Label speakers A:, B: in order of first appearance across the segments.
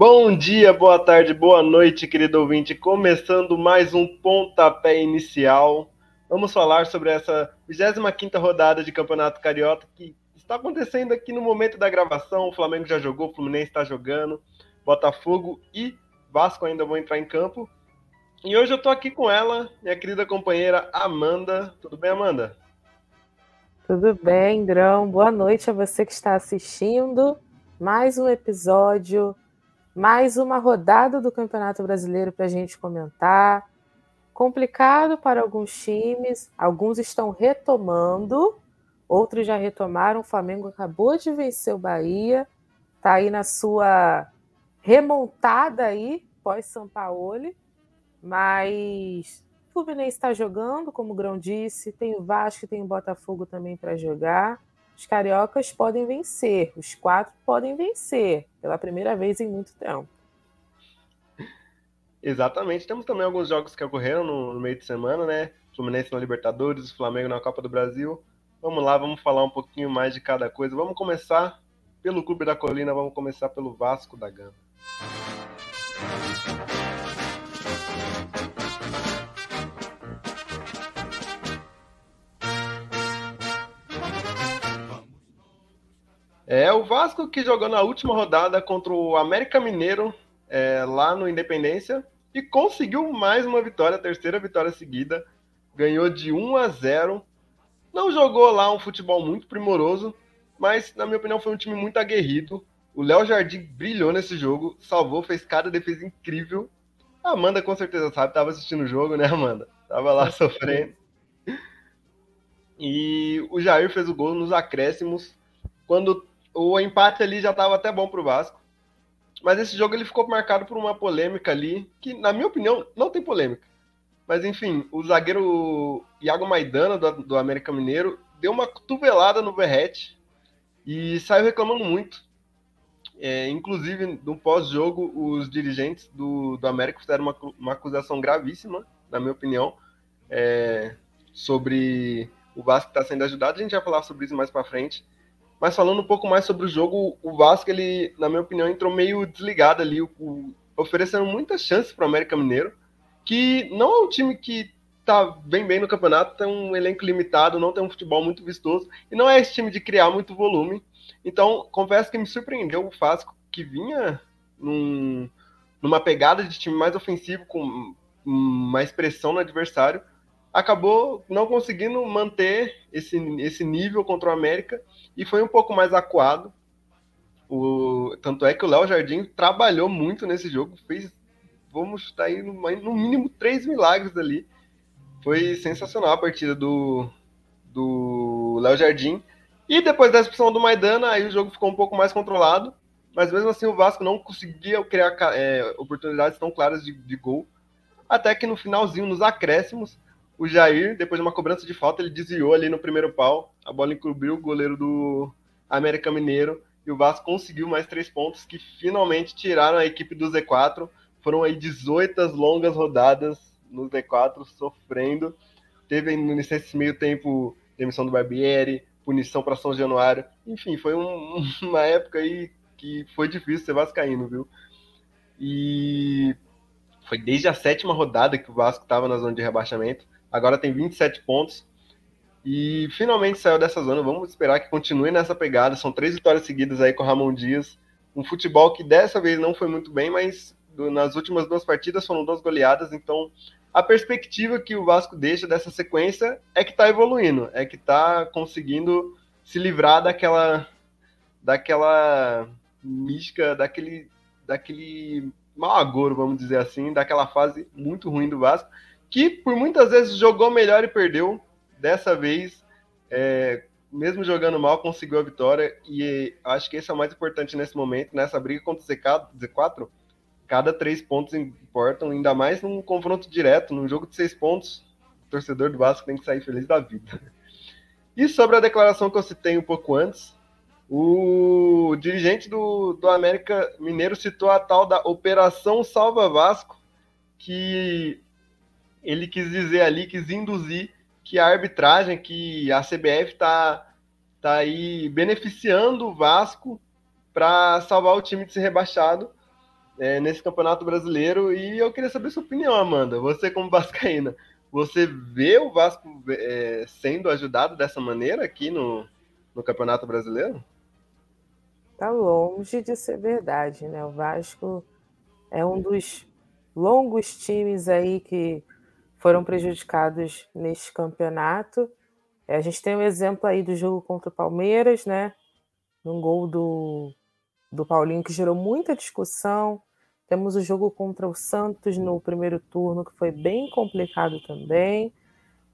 A: Bom dia, boa tarde, boa noite, querido ouvinte. Começando mais um pontapé inicial. Vamos falar sobre essa 25 rodada de Campeonato Carioca que está acontecendo aqui no momento da gravação. O Flamengo já jogou, o Fluminense está jogando, Botafogo e Vasco ainda vão entrar em campo. E hoje eu estou aqui com ela, minha querida companheira Amanda. Tudo bem, Amanda?
B: Tudo bem, Drão. Boa noite a você que está assistindo. Mais um episódio mais uma rodada do Campeonato Brasileiro para a gente comentar. Complicado para alguns times, alguns estão retomando, outros já retomaram. O Flamengo acabou de vencer o Bahia, está aí na sua remontada aí, pós-São Paulo, mas o Fluminense está jogando, como o Grão disse, tem o Vasco, tem o Botafogo também para jogar. Os cariocas podem vencer, os quatro podem vencer pela primeira vez em muito tempo.
A: Exatamente. Temos também alguns jogos que ocorreram no, no meio de semana, né? Fluminense na Libertadores, Flamengo na Copa do Brasil. Vamos lá, vamos falar um pouquinho mais de cada coisa. Vamos começar pelo Clube da Colina, vamos começar pelo Vasco da Gama. É o Vasco que jogou na última rodada contra o América Mineiro, é, lá no Independência, e conseguiu mais uma vitória, terceira vitória seguida. Ganhou de 1 a 0. Não jogou lá um futebol muito primoroso, mas, na minha opinião, foi um time muito aguerrido. O Léo Jardim brilhou nesse jogo, salvou, fez cada defesa incrível. A Amanda com certeza sabe, estava assistindo o jogo, né, Amanda? Tava lá sofrendo. E o Jair fez o gol nos acréscimos, quando o empate ali já estava até bom para o Vasco. Mas esse jogo ele ficou marcado por uma polêmica ali, que, na minha opinião, não tem polêmica. Mas, enfim, o zagueiro Iago Maidana, do, do América Mineiro, deu uma cotovelada no Verrete e saiu reclamando muito. É, inclusive, no pós-jogo, os dirigentes do, do América fizeram uma, uma acusação gravíssima, na minha opinião, é, sobre o Vasco estar tá sendo ajudado. A gente vai falar sobre isso mais para frente. Mas falando um pouco mais sobre o jogo, o Vasco, ele, na minha opinião, entrou meio desligado ali, o, o, oferecendo muitas chances para o América Mineiro, que não é um time que tá bem bem no campeonato, tem um elenco limitado, não tem um futebol muito vistoso, e não é esse time de criar muito volume. Então, confesso que me surpreendeu o Vasco, que vinha num, numa pegada de time mais ofensivo, com mais pressão no adversário, acabou não conseguindo manter esse, esse nível contra o América e foi um pouco mais acuado. O, tanto é que o Léo Jardim trabalhou muito nesse jogo, fez, vamos estar aí no, no mínimo três milagres ali. Foi sensacional a partida do, do Léo Jardim. E depois da expulsão do Maidana, aí o jogo ficou um pouco mais controlado. Mas mesmo assim o Vasco não conseguia criar é, oportunidades tão claras de, de gol. Até que no finalzinho, nos acréscimos, o Jair, depois de uma cobrança de falta, ele desviou ali no primeiro pau. A bola encobriu o goleiro do América Mineiro. E o Vasco conseguiu mais três pontos que finalmente tiraram a equipe do Z4. Foram aí 18 longas rodadas no Z4, sofrendo. Teve nesse meio tempo demissão do Barbieri, punição para São Januário. Enfim, foi um, uma época aí que foi difícil ser vascaíno, viu? E foi desde a sétima rodada que o Vasco estava na zona de rebaixamento agora tem 27 pontos e finalmente saiu dessa zona. Vamos esperar que continue nessa pegada. São três vitórias seguidas aí com o Ramon Dias. Um futebol que dessa vez não foi muito bem, mas nas últimas duas partidas foram duas goleadas. Então a perspectiva que o Vasco deixa dessa sequência é que está evoluindo, é que está conseguindo se livrar daquela daquela mística, daquele daquele mau agouro, vamos dizer assim, daquela fase muito ruim do Vasco que por muitas vezes jogou melhor e perdeu. Dessa vez, é, mesmo jogando mal, conseguiu a vitória. E acho que esse é o mais importante nesse momento, nessa briga contra o Z4. Cada três pontos importam, ainda mais num confronto direto, num jogo de seis pontos. O torcedor do Vasco tem que sair feliz da vida. E sobre a declaração que eu citei um pouco antes, o dirigente do, do América Mineiro citou a tal da Operação Salva Vasco, que ele quis dizer ali, quis induzir que a arbitragem, que a CBF está tá aí beneficiando o Vasco para salvar o time de ser rebaixado. é, nesse Campeonato Brasileiro e eu queria saber sua opinião, Amanda. Você como vascaína, você vê o Vasco é, sendo ajudado dessa maneira aqui no, no Campeonato Brasileiro?
B: Tá longe de ser verdade, né? O Vasco é um dos longos times aí que foram prejudicados neste campeonato. É, a gente tem um exemplo aí do jogo contra o Palmeiras, né? Num gol do, do Paulinho que gerou muita discussão. Temos o jogo contra o Santos no primeiro turno, que foi bem complicado também.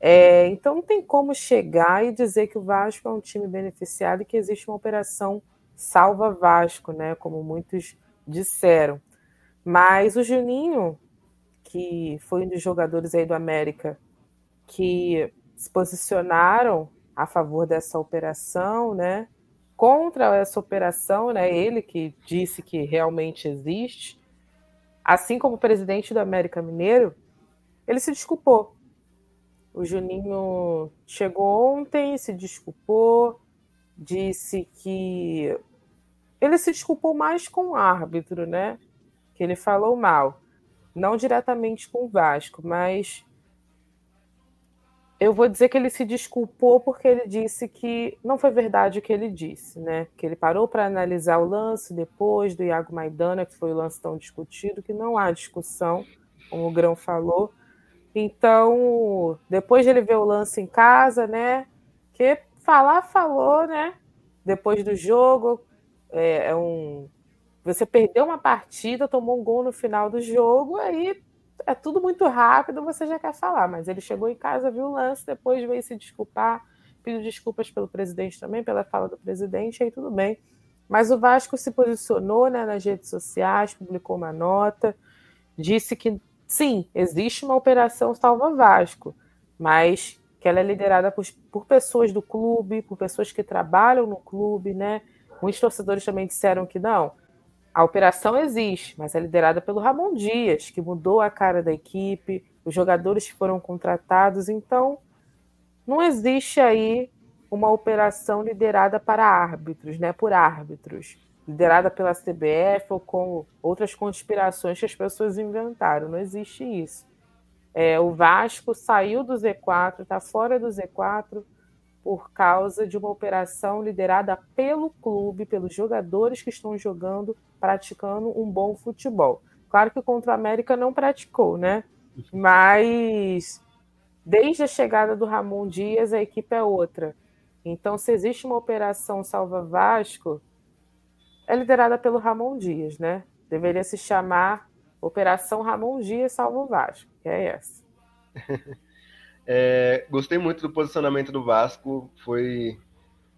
B: É, então não tem como chegar e dizer que o Vasco é um time beneficiado e que existe uma operação salva Vasco, né? Como muitos disseram. Mas o Juninho, que foi um dos jogadores aí do América que se posicionaram a favor dessa operação, né? Contra essa operação, né? Ele que disse que realmente existe, assim como o presidente do América Mineiro, ele se desculpou. O Juninho chegou ontem, se desculpou, disse que ele se desculpou mais com o árbitro, né? Que ele falou mal não diretamente com o Vasco, mas eu vou dizer que ele se desculpou porque ele disse que não foi verdade o que ele disse, né? Que ele parou para analisar o lance depois do Iago Maidana, que foi o lance tão discutido, que não há discussão, como o Grão falou. Então, depois de ele ver o lance em casa, né? Que falar, falou, né? Depois do jogo, é, é um você perdeu uma partida, tomou um gol no final do jogo, aí é tudo muito rápido, você já quer falar. Mas ele chegou em casa, viu o lance, depois veio se desculpar, pediu desculpas pelo presidente também, pela fala do presidente, aí tudo bem. Mas o Vasco se posicionou né, nas redes sociais, publicou uma nota, disse que sim, existe uma operação Salva Vasco, mas que ela é liderada por, por pessoas do clube, por pessoas que trabalham no clube, né? Muitos torcedores também disseram que não a operação existe, mas é liderada pelo Ramon Dias, que mudou a cara da equipe, os jogadores foram contratados, então não existe aí uma operação liderada para árbitros, né, por árbitros, liderada pela CBF ou com outras conspirações que as pessoas inventaram. Não existe isso. É, o Vasco saiu do Z4, está fora do Z4 por causa de uma operação liderada pelo clube, pelos jogadores que estão jogando praticando um bom futebol. Claro que contra América não praticou, né? Mas desde a chegada do Ramon Dias, a equipe é outra. Então, se existe uma operação Salva Vasco, é liderada pelo Ramon Dias, né? Deveria se chamar Operação Ramon Dias Salva Vasco, que é essa.
A: É, gostei muito do posicionamento do Vasco, foi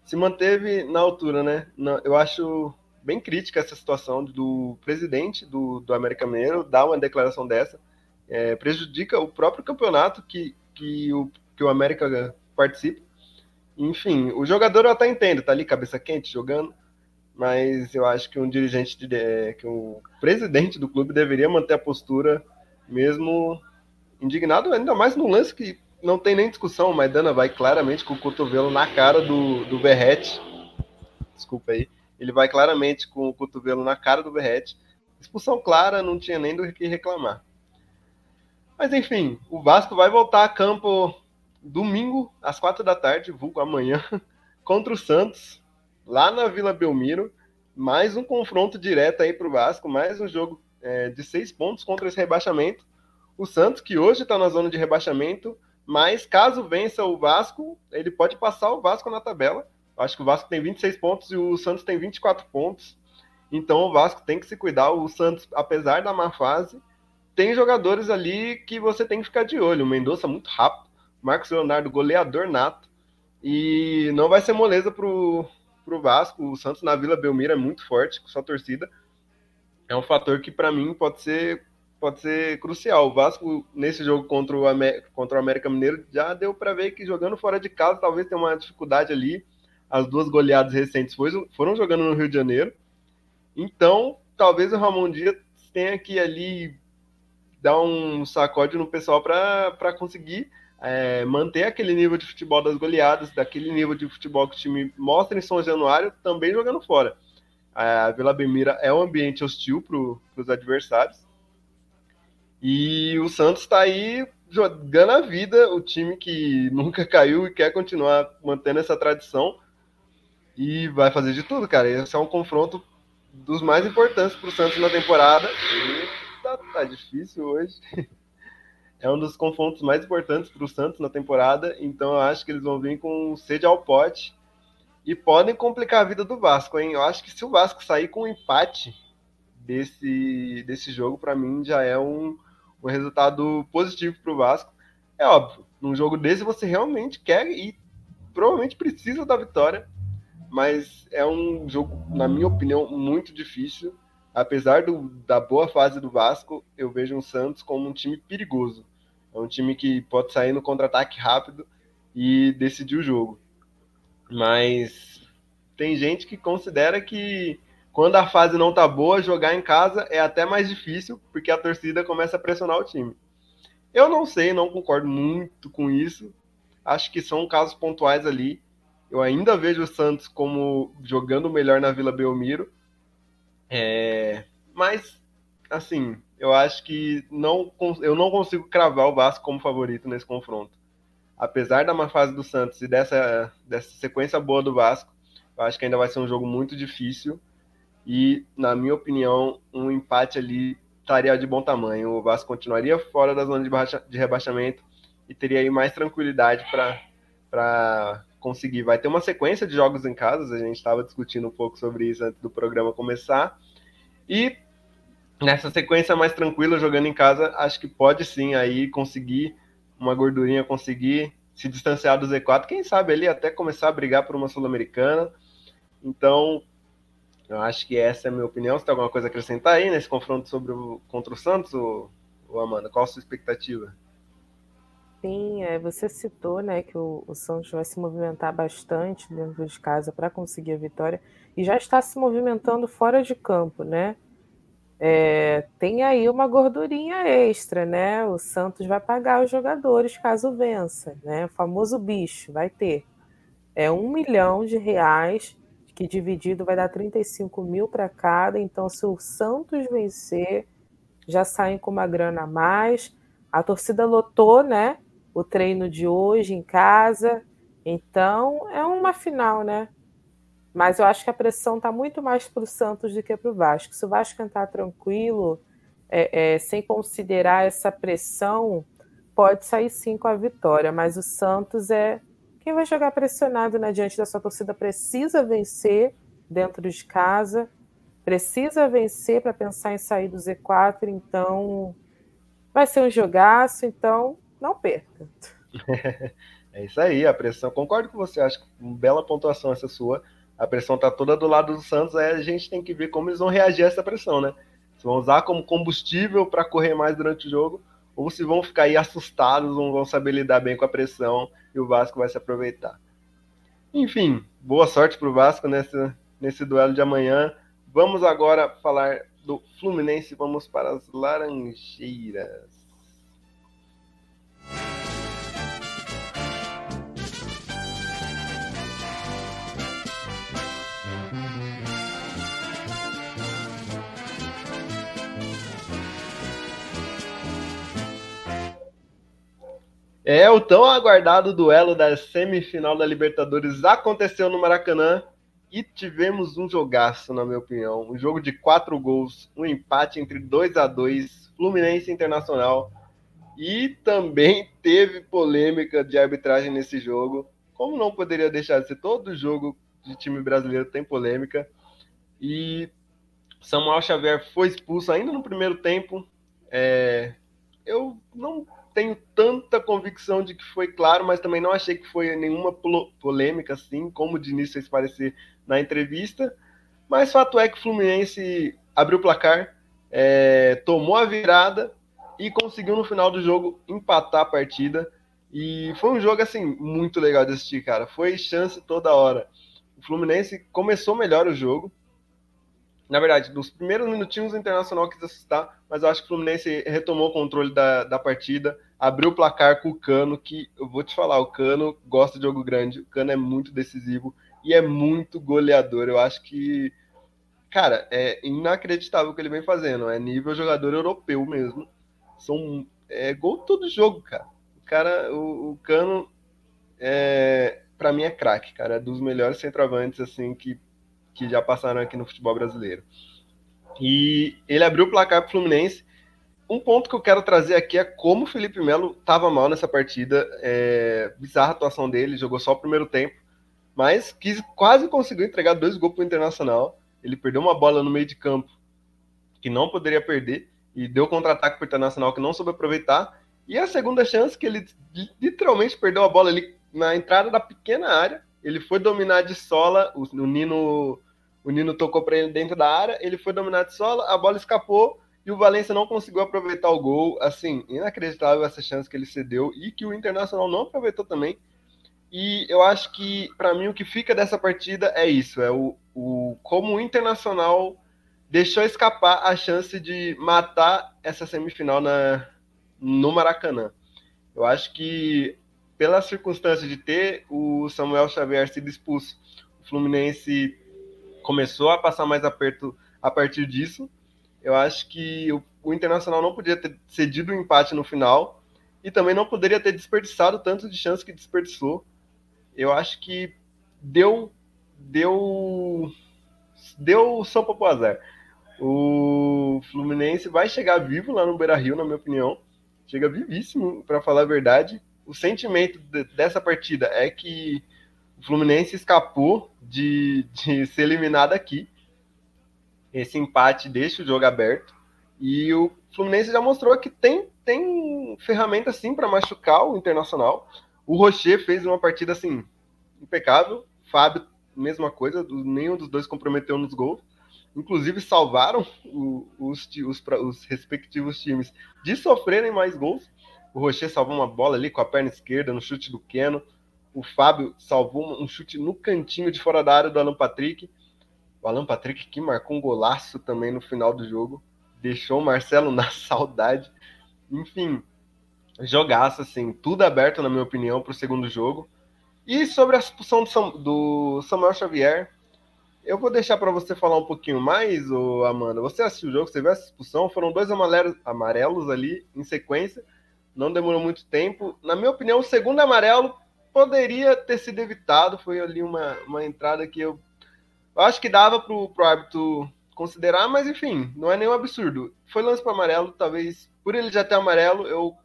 A: se manteve na altura, né? Eu acho bem crítica essa situação do presidente do, do América Mineiro dar uma declaração dessa. É, prejudica o próprio campeonato que, que, o, que o América participa. Enfim, o jogador eu até entendo, tá ali cabeça quente jogando, mas eu acho que um dirigente, de, é, que o presidente do clube deveria manter a postura, mesmo indignado, ainda mais no lance que não tem nem discussão, o Maidana vai claramente com o cotovelo na cara do, do Verrete. Desculpa aí ele vai claramente com o cotovelo na cara do Berrete. Expulsão clara, não tinha nem do que reclamar. Mas enfim, o Vasco vai voltar a campo domingo, às quatro da tarde, vulgo amanhã, contra o Santos, lá na Vila Belmiro. Mais um confronto direto aí para o Vasco, mais um jogo é, de seis pontos contra esse rebaixamento. O Santos, que hoje está na zona de rebaixamento, mas caso vença o Vasco, ele pode passar o Vasco na tabela Acho que o Vasco tem 26 pontos e o Santos tem 24 pontos. Então o Vasco tem que se cuidar. O Santos, apesar da má fase, tem jogadores ali que você tem que ficar de olho. O Mendonça muito rápido, Marcos Leonardo goleador nato. E não vai ser moleza pro, pro Vasco. O Santos na Vila Belmiro é muito forte com sua torcida. É um fator que para mim pode ser pode ser crucial. O Vasco nesse jogo contra o, contra o América Mineiro já deu para ver que jogando fora de casa talvez tenha uma dificuldade ali as duas goleadas recentes foram jogando no Rio de Janeiro. Então, talvez o Ramon Dias tenha que ali dar um sacode no pessoal para conseguir é, manter aquele nível de futebol das goleadas, daquele nível de futebol que o time mostra em São Januário, também jogando fora. A Vila Belmira é um ambiente hostil para os adversários. E o Santos está aí jogando a vida, o time que nunca caiu e quer continuar mantendo essa tradição. E vai fazer de tudo, cara. Esse é um confronto dos mais importantes para o Santos na temporada. Tá, tá difícil hoje. É um dos confrontos mais importantes para o Santos na temporada. Então eu acho que eles vão vir com sede ao pote e podem complicar a vida do Vasco, hein? Eu acho que se o Vasco sair com um empate desse, desse jogo, para mim já é um, um resultado positivo para o Vasco. É óbvio, num jogo desse você realmente quer e provavelmente precisa da vitória, mas é um jogo, na minha opinião, muito difícil. Apesar do, da boa fase do Vasco, eu vejo o Santos como um time perigoso. É um time que pode sair no contra-ataque rápido e decidir o jogo. Mas tem gente que considera que quando a fase não tá boa, jogar em casa é até mais difícil, porque a torcida começa a pressionar o time. Eu não sei, não concordo muito com isso. Acho que são casos pontuais ali. Eu ainda vejo o Santos como jogando melhor na Vila Belmiro. É... Mas, assim, eu acho que não, eu não consigo cravar o Vasco como favorito nesse confronto apesar da má fase do Santos e dessa, dessa sequência boa do Vasco, eu acho que ainda vai ser um jogo muito difícil. E, na minha opinião, um empate ali estaria de bom tamanho. O Vasco continuaria fora da zona de, baixa, de rebaixamento e teria aí mais tranquilidade para conseguir. Vai ter uma sequência de jogos em casa, a gente estava discutindo um pouco sobre isso antes do programa começar. E nessa sequência mais tranquila, jogando em casa, acho que pode sim aí conseguir uma gordurinha conseguir se distanciar do Z4, quem sabe ali até começar a brigar por uma Sul-Americana. Então, eu acho que essa é a minha opinião. Você tem alguma coisa a acrescentar aí nesse confronto sobre o, contra o Santos, ou, ou Amanda? Qual a sua expectativa?
B: Sim, é, você citou né, que o, o, Santos vai se movimentar bastante dentro de casa para conseguir a vitória e já está se movimentando fora de campo, né? É, tem aí uma gordurinha extra, né? O Santos vai pagar os jogadores caso vença, né? O famoso bicho vai ter. É um milhão de reais, que dividido vai dar 35 mil para cada. Então, se o Santos vencer, já saem com uma grana a mais. A torcida lotou, né? O treino de hoje em casa. Então, é uma final, né? Mas eu acho que a pressão está muito mais para o Santos do que para o Vasco. Se o Vasco entrar tranquilo, é, é, sem considerar essa pressão, pode sair sim com a vitória. Mas o Santos é quem vai jogar pressionado né, diante da sua torcida. Precisa vencer dentro de casa, precisa vencer para pensar em sair do Z4. Então, vai ser um jogaço. Então, não perca.
A: É isso aí, a pressão. Concordo com você, acho que uma bela pontuação essa sua a pressão está toda do lado do Santos, aí a gente tem que ver como eles vão reagir a essa pressão, né? Se vão usar como combustível para correr mais durante o jogo, ou se vão ficar aí assustados, não vão saber lidar bem com a pressão e o Vasco vai se aproveitar. Enfim, boa sorte para o Vasco nesse, nesse duelo de amanhã. Vamos agora falar do Fluminense, vamos para as Laranjeiras. É, o tão aguardado duelo da semifinal da Libertadores aconteceu no Maracanã e tivemos um jogaço, na minha opinião. Um jogo de quatro gols, um empate entre 2 a 2 Fluminense Internacional. E também teve polêmica de arbitragem nesse jogo. Como não poderia deixar de ser? Todo jogo de time brasileiro tem polêmica. E Samuel Xavier foi expulso ainda no primeiro tempo. É, eu não tenho tanta convicção de que foi claro, mas também não achei que foi nenhuma polêmica assim, como o Diniz fez parecer na entrevista. Mas fato é que o Fluminense abriu o placar, é, tomou a virada e conseguiu no final do jogo empatar a partida. E foi um jogo assim muito legal de assistir, cara. Foi chance toda hora. O Fluminense começou melhor o jogo, na verdade, nos primeiros minutinhos o Internacional quis assustar, mas eu acho que o Fluminense retomou o controle da, da partida, abriu o placar com o Cano, que eu vou te falar, o Cano gosta de jogo grande, o Cano é muito decisivo e é muito goleador. Eu acho que cara, é inacreditável o que ele vem fazendo. É nível jogador europeu mesmo. São é, gol todo jogo, cara. O cara, o, o Cano, é, para mim é craque, cara. É dos melhores centroavantes assim que, que já passaram aqui no futebol brasileiro. E ele abriu o placar pro Fluminense. Um ponto que eu quero trazer aqui é como o Felipe Melo estava mal nessa partida. É, bizarra a atuação dele, jogou só o primeiro tempo, mas quis, quase conseguiu entregar dois gols para o Internacional. Ele perdeu uma bola no meio de campo que não poderia perder e deu contra-ataque para o Internacional que não soube aproveitar. E a segunda chance que ele literalmente perdeu a bola ali na entrada da pequena área. Ele foi dominar de sola, o, o Nino o Nino tocou para ele dentro da área, ele foi dominar de sola, a bola escapou e o Valência não conseguiu aproveitar o gol. Assim, inacreditável essa chance que ele cedeu e que o Internacional não aproveitou também. E eu acho que, para mim, o que fica dessa partida é isso: é o, o como o Internacional deixou escapar a chance de matar essa semifinal na, no Maracanã. Eu acho que, pela circunstância de ter o Samuel Xavier sido expulso, o Fluminense começou a passar mais aperto a partir disso. Eu acho que o, o Internacional não podia ter cedido o empate no final e também não poderia ter desperdiçado tanto de chance que desperdiçou. Eu acho que deu deu deu sopa pro azar. O Fluminense vai chegar vivo lá no Beira-Rio, na minha opinião. Chega vivíssimo, para falar a verdade. O sentimento de, dessa partida é que o Fluminense escapou de, de ser eliminado aqui. Esse empate deixa o jogo aberto. E o Fluminense já mostrou que tem, tem ferramenta sim para machucar o Internacional. O Rocher fez uma partida assim impecável. Fábio, mesma coisa, nenhum dos dois comprometeu nos gols. Inclusive salvaram o, os, os, os, respectivos times de sofrerem mais gols. O Rocher salvou uma bola ali com a perna esquerda no chute do Keno o Fábio salvou um chute no cantinho de fora da área do Alan Patrick. O Alan Patrick que marcou um golaço também no final do jogo. Deixou o Marcelo na saudade. Enfim, jogaço, assim, tudo aberto, na minha opinião, para o segundo jogo. E sobre a expulsão do Samuel Xavier, eu vou deixar para você falar um pouquinho mais, ô Amanda. Você assistiu o jogo, você viu essa expulsão? Foram dois amarelos, amarelos ali em sequência. Não demorou muito tempo. Na minha opinião, o segundo amarelo poderia ter sido evitado. Foi ali uma, uma entrada que eu, acho que dava para o árbitro considerar, mas enfim, não é nenhum absurdo. Foi lance para amarelo, talvez por ele já ter amarelo, eu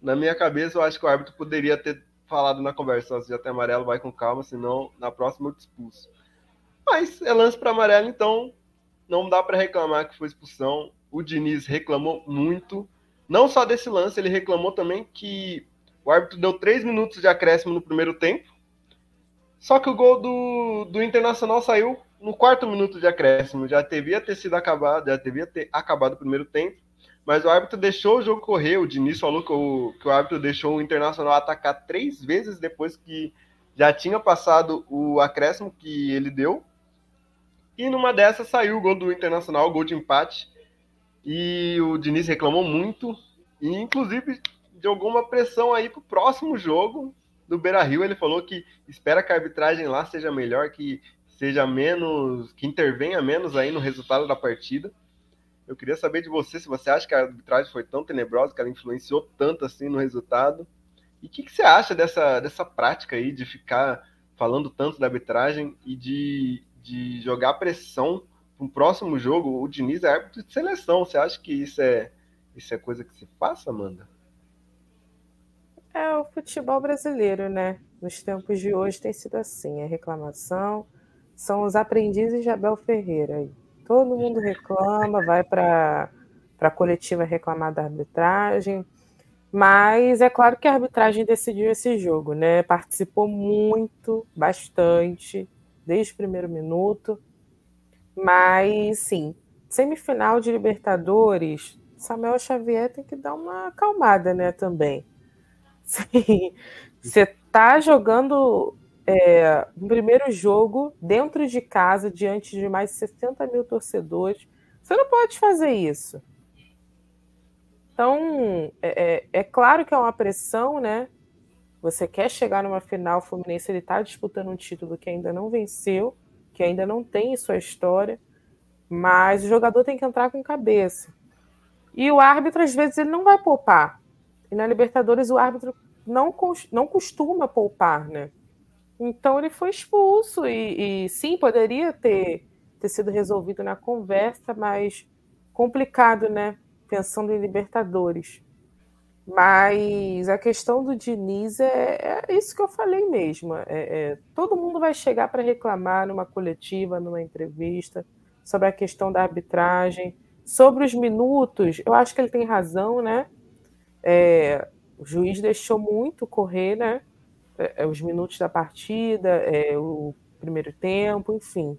A: na minha cabeça eu acho que o árbitro poderia ter falado na conversa, se já tem amarelo, vai com calma, senão na próxima eu te expulso. Mas é lance para amarelo, então não dá para reclamar que foi expulsão. O Diniz reclamou muito, não só desse lance, ele reclamou também que o árbitro deu três minutos de acréscimo no primeiro tempo. Só que o gol do, do Internacional saiu no quarto minuto de acréscimo. Já devia ter sido acabado, já devia ter acabado o primeiro tempo. Mas o árbitro deixou o jogo correr. O Diniz falou que o, que o árbitro deixou o Internacional atacar três vezes depois que já tinha passado o acréscimo que ele deu. E numa dessas saiu o gol do Internacional, o gol de empate. E o Diniz reclamou muito. E inclusive jogou uma pressão aí pro próximo jogo do Beira Rio. Ele falou que espera que a arbitragem lá seja melhor, que seja menos, que intervenha menos aí no resultado da partida. Eu queria saber de você se você acha que a arbitragem foi tão tenebrosa, que ela influenciou tanto assim no resultado. E o que, que, você acha dessa, dessa prática aí de ficar falando tanto da arbitragem e de, de jogar pressão para um próximo jogo? O Diniz é árbitro de seleção. Você acha que isso é, isso é coisa que se faça, Amanda?
B: É o futebol brasileiro, né? Nos tempos de hoje tem sido assim, a reclamação são os aprendizes de Abel Ferreira. Todo mundo reclama, vai para a coletiva reclamar da arbitragem, mas é claro que a arbitragem decidiu esse jogo, né? Participou muito, bastante, desde o primeiro minuto. Mas sim, semifinal de Libertadores, Samuel Xavier tem que dar uma acalmada, né, também. Você tá jogando é, um primeiro jogo dentro de casa, diante de mais de 60 mil torcedores. Você não pode fazer isso. Então, é, é, é claro que é uma pressão, né? Você quer chegar numa final, o Fluminense está disputando um título que ainda não venceu, que ainda não tem em sua história. Mas o jogador tem que entrar com cabeça. E o árbitro, às vezes, ele não vai poupar. E na Libertadores, o árbitro não, não costuma poupar, né? Então ele foi expulso e, e, sim, poderia ter, ter sido resolvido na conversa, mas complicado, né? Pensando em Libertadores. Mas a questão do Diniz é, é isso que eu falei mesmo. É, é todo mundo vai chegar para reclamar numa coletiva, numa entrevista, sobre a questão da arbitragem, sobre os minutos. Eu acho que ele tem razão, né? É, o juiz deixou muito correr, né? É, é, os minutos da partida, é, o primeiro tempo, enfim.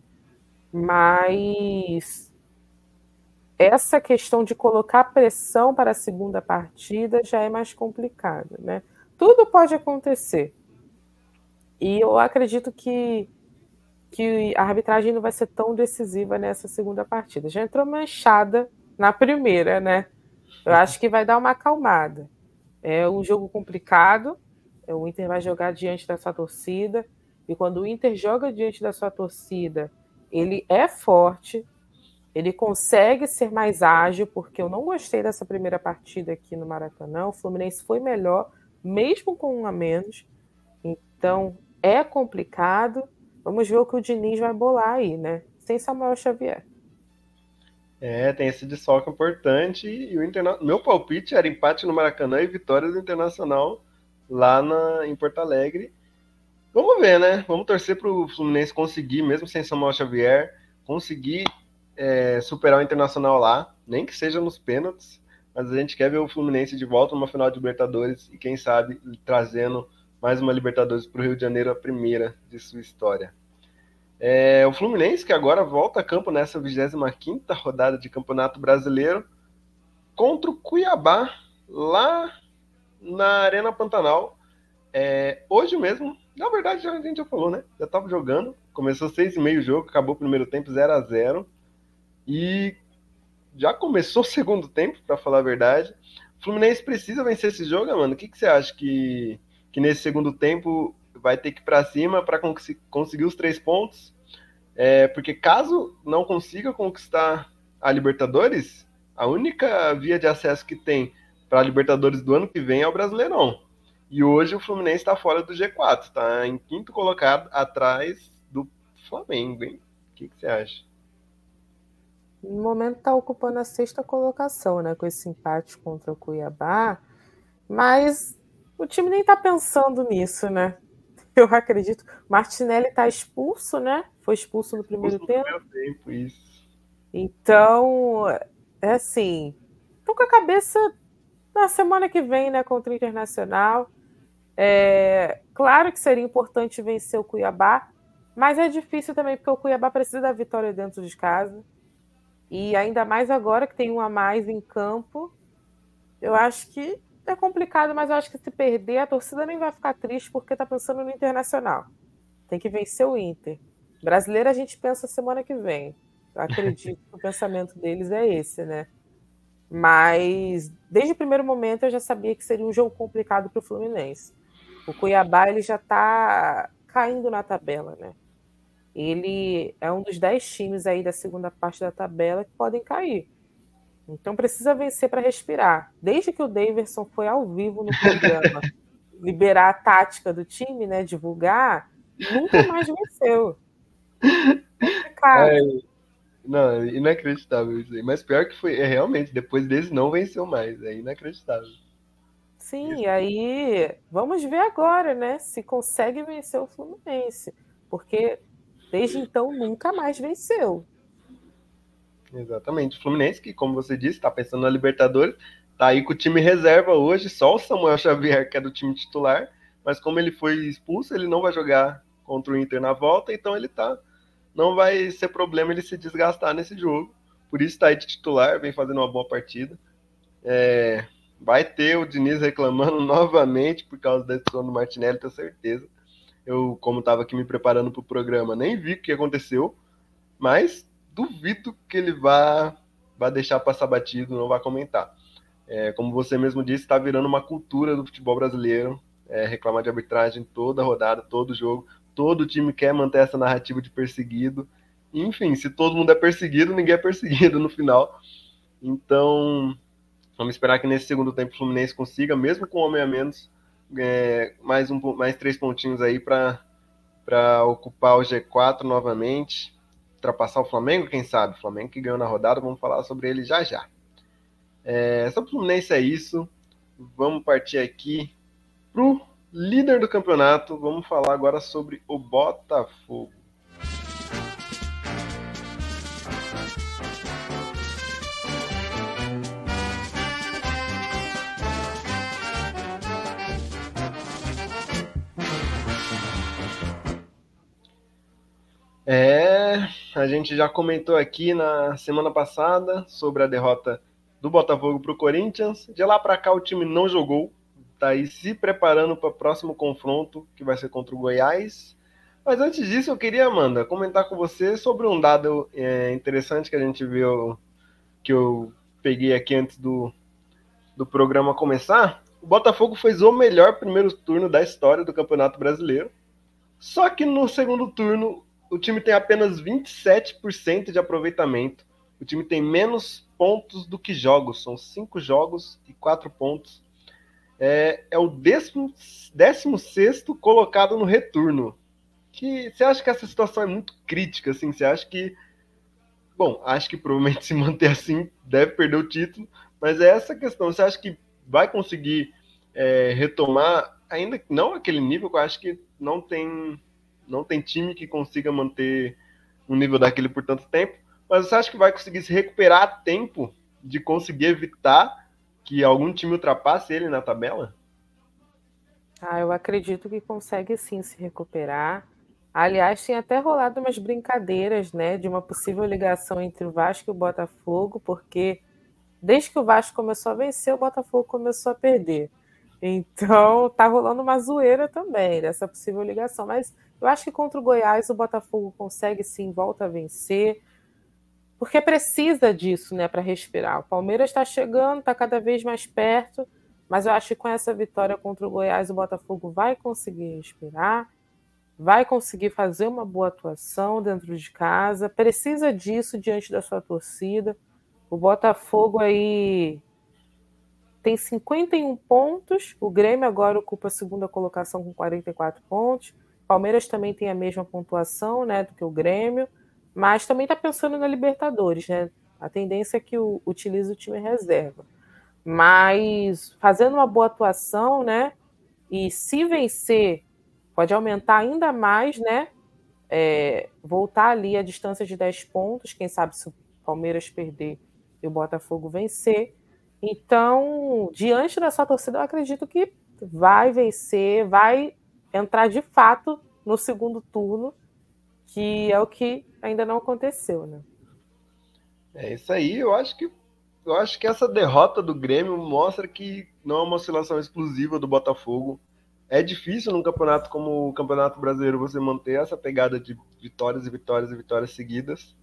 B: Mas essa questão de colocar pressão para a segunda partida já é mais complicada, né? Tudo pode acontecer. E eu acredito que, que a arbitragem não vai ser tão decisiva nessa segunda partida. Já entrou manchada na primeira, né? Eu acho que vai dar uma acalmada. É um jogo complicado. É, o Inter vai jogar diante da sua torcida. E quando o Inter joga diante da sua torcida, ele é forte, ele consegue ser mais ágil, porque eu não gostei dessa primeira partida aqui no Maracanã. O Fluminense foi melhor, mesmo com um a menos. Então, é complicado. Vamos ver o que o Diniz vai bolar aí, né? Sem Samuel Xavier.
A: É, tem esse desfalque importante. E o Interna... meu palpite era empate no Maracanã e vitória do Internacional lá na... em Porto Alegre. Vamos ver, né? Vamos torcer para o Fluminense conseguir, mesmo sem Samuel Xavier, conseguir é, superar o Internacional lá, nem que seja nos pênaltis, mas a gente quer ver o Fluminense de volta numa final de Libertadores e quem sabe trazendo mais uma Libertadores para o Rio de Janeiro, a primeira de sua história. É, o Fluminense, que agora volta a campo nessa 25 rodada de Campeonato Brasileiro, contra o Cuiabá, lá na Arena Pantanal. É, hoje mesmo, na verdade, a gente já falou, né? Já estava jogando, começou seis e meio o jogo, acabou o primeiro tempo 0 a 0 e já começou o segundo tempo, para falar a verdade. O Fluminense precisa vencer esse jogo, mano. O que, que você acha que, que nesse segundo tempo vai ter que ir para cima para conseguir os três pontos? É, porque caso não consiga conquistar a Libertadores, a única via de acesso que tem para a Libertadores do ano que vem é o Brasileirão. E hoje o Fluminense está fora do G4, está em quinto colocado atrás do Flamengo, hein? O que, que você acha?
B: no momento está ocupando a sexta colocação, né, com esse empate contra o Cuiabá, mas o time nem está pensando nisso, né? Eu acredito. Martinelli está expulso, né? Foi expulso no primeiro expulso tempo. No tempo isso. Então, é assim, estou com a cabeça na semana que vem, né, contra o Internacional. É, claro que seria importante vencer o Cuiabá, mas é difícil também, porque o Cuiabá precisa da vitória dentro de casa. E ainda mais agora que tem um a mais em campo, eu acho que é complicado, mas eu acho que se perder, a torcida nem vai ficar triste porque está pensando no Internacional. Tem que vencer o Inter. Brasileiro a gente pensa semana que vem. Eu acredito que o pensamento deles é esse, né? Mas desde o primeiro momento eu já sabia que seria um jogo complicado para o Fluminense. O Cuiabá ele já está caindo na tabela, né? ele é um dos dez times aí da segunda parte da tabela que podem cair. Então precisa vencer para respirar. Desde que o Daverson foi ao vivo no programa liberar a tática do time, né, divulgar, nunca mais venceu.
A: Cara. É, não, inacreditável isso aí. Mas pior que foi, é realmente, depois deles não venceu mais. É inacreditável.
B: Sim, aí vamos ver agora, né, se consegue vencer o Fluminense. Porque Desde então, nunca mais venceu.
A: Exatamente. O Fluminense, que, como você disse, está pensando na Libertadores, tá aí com o time reserva hoje, só o Samuel Xavier, que é do time titular, mas como ele foi expulso, ele não vai jogar contra o Inter na volta, então ele tá. Não vai ser problema ele se desgastar nesse jogo. Por isso está aí de titular, vem fazendo uma boa partida. É, vai ter o Diniz reclamando novamente por causa da decisão do Martinelli, tenho certeza. Eu, como estava aqui me preparando para o programa, nem vi o que aconteceu, mas duvido que ele vá, vá deixar passar batido, não vai comentar. É, como você mesmo disse, está virando uma cultura do futebol brasileiro, é, reclamar de arbitragem toda rodada, todo jogo. Todo time quer manter essa narrativa de perseguido. Enfim, se todo mundo é perseguido, ninguém é perseguido no final. Então, vamos esperar que nesse segundo tempo o Fluminense consiga, mesmo com homem a menos, é, mais, um, mais três pontinhos aí para ocupar o G4 novamente, ultrapassar o Flamengo, quem sabe? O Flamengo que ganhou na rodada, vamos falar sobre ele já já. É, sobre o Fluminense é isso. Vamos partir aqui pro líder do campeonato. Vamos falar agora sobre o Botafogo. É, a gente já comentou aqui na semana passada sobre a derrota do Botafogo para o Corinthians. De lá para cá o time não jogou, está aí se preparando para o próximo confronto, que vai ser contra o Goiás. Mas antes disso, eu queria, Amanda, comentar com você sobre um dado é, interessante que a gente viu, que eu peguei aqui antes do, do programa começar. O Botafogo fez o melhor primeiro turno da história do Campeonato Brasileiro. Só que no segundo turno o time tem apenas 27% de aproveitamento. O time tem menos pontos do que jogos. São cinco jogos e quatro pontos. É, é o 16 colocado no retorno. Que você acha que essa situação é muito crítica? Assim, você acha que. Bom, acho que provavelmente se manter assim deve perder o título. Mas é essa questão. Você acha que vai conseguir é, retomar, ainda não aquele nível que eu acho que não tem não tem time que consiga manter um nível daquele por tanto tempo. Mas você acha que vai conseguir se recuperar a tempo de conseguir evitar que algum time ultrapasse ele na tabela?
B: Ah, eu acredito que consegue sim se recuperar. Aliás, tem até rolado umas brincadeiras, né, de uma possível ligação entre o Vasco e o Botafogo, porque desde que o Vasco começou a vencer, o Botafogo começou a perder. Então, tá rolando uma zoeira também dessa possível ligação. Mas eu acho que contra o Goiás o Botafogo consegue sim, volta a vencer, porque precisa disso, né, para respirar. O Palmeiras está chegando, está cada vez mais perto, mas eu acho que com essa vitória contra o Goiás o Botafogo vai conseguir respirar, vai conseguir fazer uma boa atuação dentro de casa, precisa disso diante da sua torcida. O Botafogo aí tem 51 pontos. O Grêmio agora ocupa a segunda colocação com 44 pontos. Palmeiras também tem a mesma pontuação né, do que o Grêmio, mas também está pensando na Libertadores. Né? A tendência é que o, utilize o time reserva. Mas fazendo uma boa atuação, né? E se vencer, pode aumentar ainda mais, né? É, voltar ali a distância de 10 pontos. Quem sabe se o Palmeiras perder e o Botafogo vencer. Então, diante dessa torcida, eu acredito que vai vencer, vai entrar de fato no segundo turno, que é o que ainda não aconteceu, né?
A: É isso aí, eu acho que eu acho que essa derrota do Grêmio mostra que não é uma oscilação exclusiva do Botafogo. É difícil num campeonato como o Campeonato Brasileiro você manter essa pegada de vitórias e vitórias e vitórias seguidas.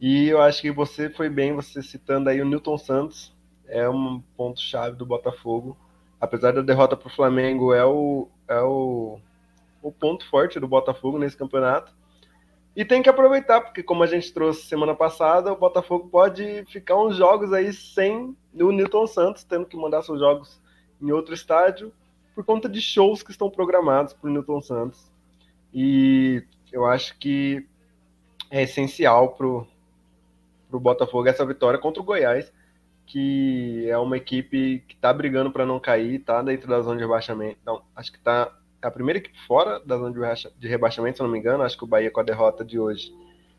A: E eu acho que você foi bem, você citando aí o Newton Santos, é um ponto chave do Botafogo. Apesar da derrota para o Flamengo, é o, é o, o ponto forte do Botafogo nesse campeonato. E tem que aproveitar, porque como a gente trouxe semana passada, o Botafogo pode ficar uns jogos aí sem o Newton Santos, tendo que mandar seus jogos em outro estádio, por conta de shows que estão programados para o Newton Santos. E eu acho que é essencial para o Botafogo essa vitória contra o Goiás, que é uma equipe que está brigando para não cair, está dentro da zona de rebaixamento. Não, acho que está é a primeira equipe fora da zona de rebaixamento, se não me engano. Acho que o Bahia, com a derrota de hoje,